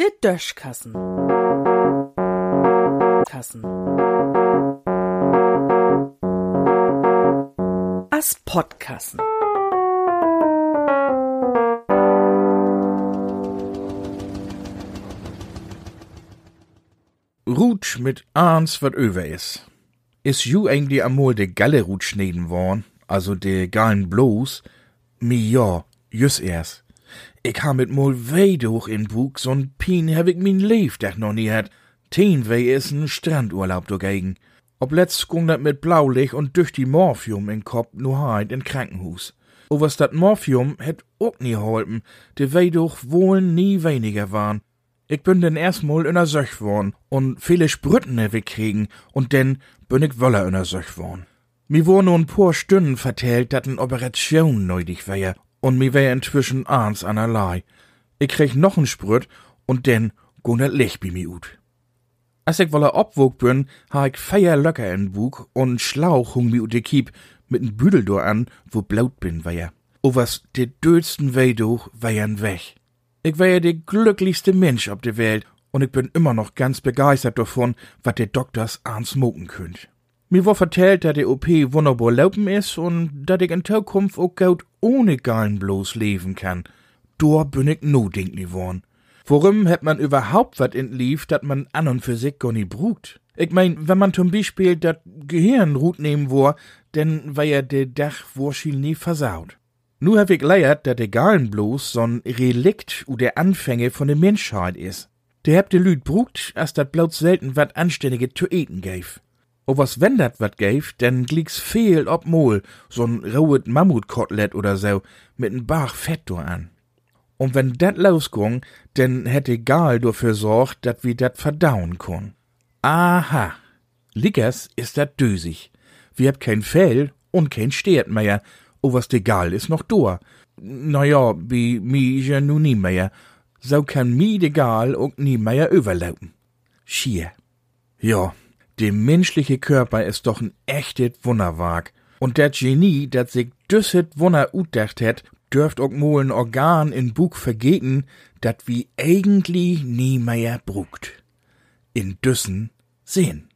De Döschkassen. Kassen. As Podkassen. Rutsch mit Ahns wat över is. Is ju eigentlich amol de Galle Rutsch schneden worn, also de gallen bloß? Mi ja, jüss erst. Ich ha mit mol durch in Bug, so'n Pien ich min Leif dach noch nie hat. Teen wei is n Strandurlaub dagegen. Ob letzt gung dat mit Blaulicht und durch die Morphium in Kopf nur heit in Krankenhus. O was dat Morphium het ook nie holpen, de wei doch wohl nie weniger waren. Ich bin denn erstmal in der Söch worn und viele Sprütten hab ich kriegen und denn bin ich woller in der Söch worn. Mi wor nur ein paar Stunden vertellt, dat n Operation nötig wär und mi wär inzwischen eins anerlei. Ich krieg noch n Sprüt und denn go net Licht bi mi ut. Als ich wolle obwog bin, ha ich feier Löcker in Bug und Schlauch hung mi ut de Kiep mit n Büdel do an, wo blaut bin wär. O was de dödsten weh durch wär'n weg. Ich wär der glücklichste Mensch auf der Welt und ich bin immer noch ganz begeistert davon, was der Doktors ans smoken könnt. Mir war vertellt, dass der OP wunderbar laufen ist und dass ich in Zukunft auch gut ohne Gallen bloß leben kann. Da bin ich nodenklich worn. Worum hat man überhaupt wat entlief, dat man an und für sich gar nicht brugt? Ich mein, wenn man zum Beispiel dat Gehirn ruht nehmen wor, denn war ja der Dach wahrscheinlich nie versaut. Nu hab ich leiert, dat der Galen bloß so'n Relikt u der Anfänge von der Menschheit is. Der habt de Lüd brugt, as dat bloß selten wat Anständige zu eten gäf. O was wenn dat wat gäf, denn glieks fehl ob mol, so'n rauet Mammutkotelett oder so, mit n Bach Fett do an. Und wenn dat losging, denn hätte Gal dafür sorgt, dat wir dat verdauen kun. Aha. Liggers is dat dösig. Wir hab kein Fell und kein Stert mehr, o was de Gal is noch do. Na ja, wie mi ja nu nie mehr. So kann mi de Gal ook nie mehr überlaufen. Schier. Ja, der menschliche Körper ist doch ein echtes Wunderwerk. Und der Genie, dat sich düsset Wunder utdacht het, dürft ook mal ein Organ in Bug vergeten, dat wie eigentlich nie mehr brugt. In Düssen sehen.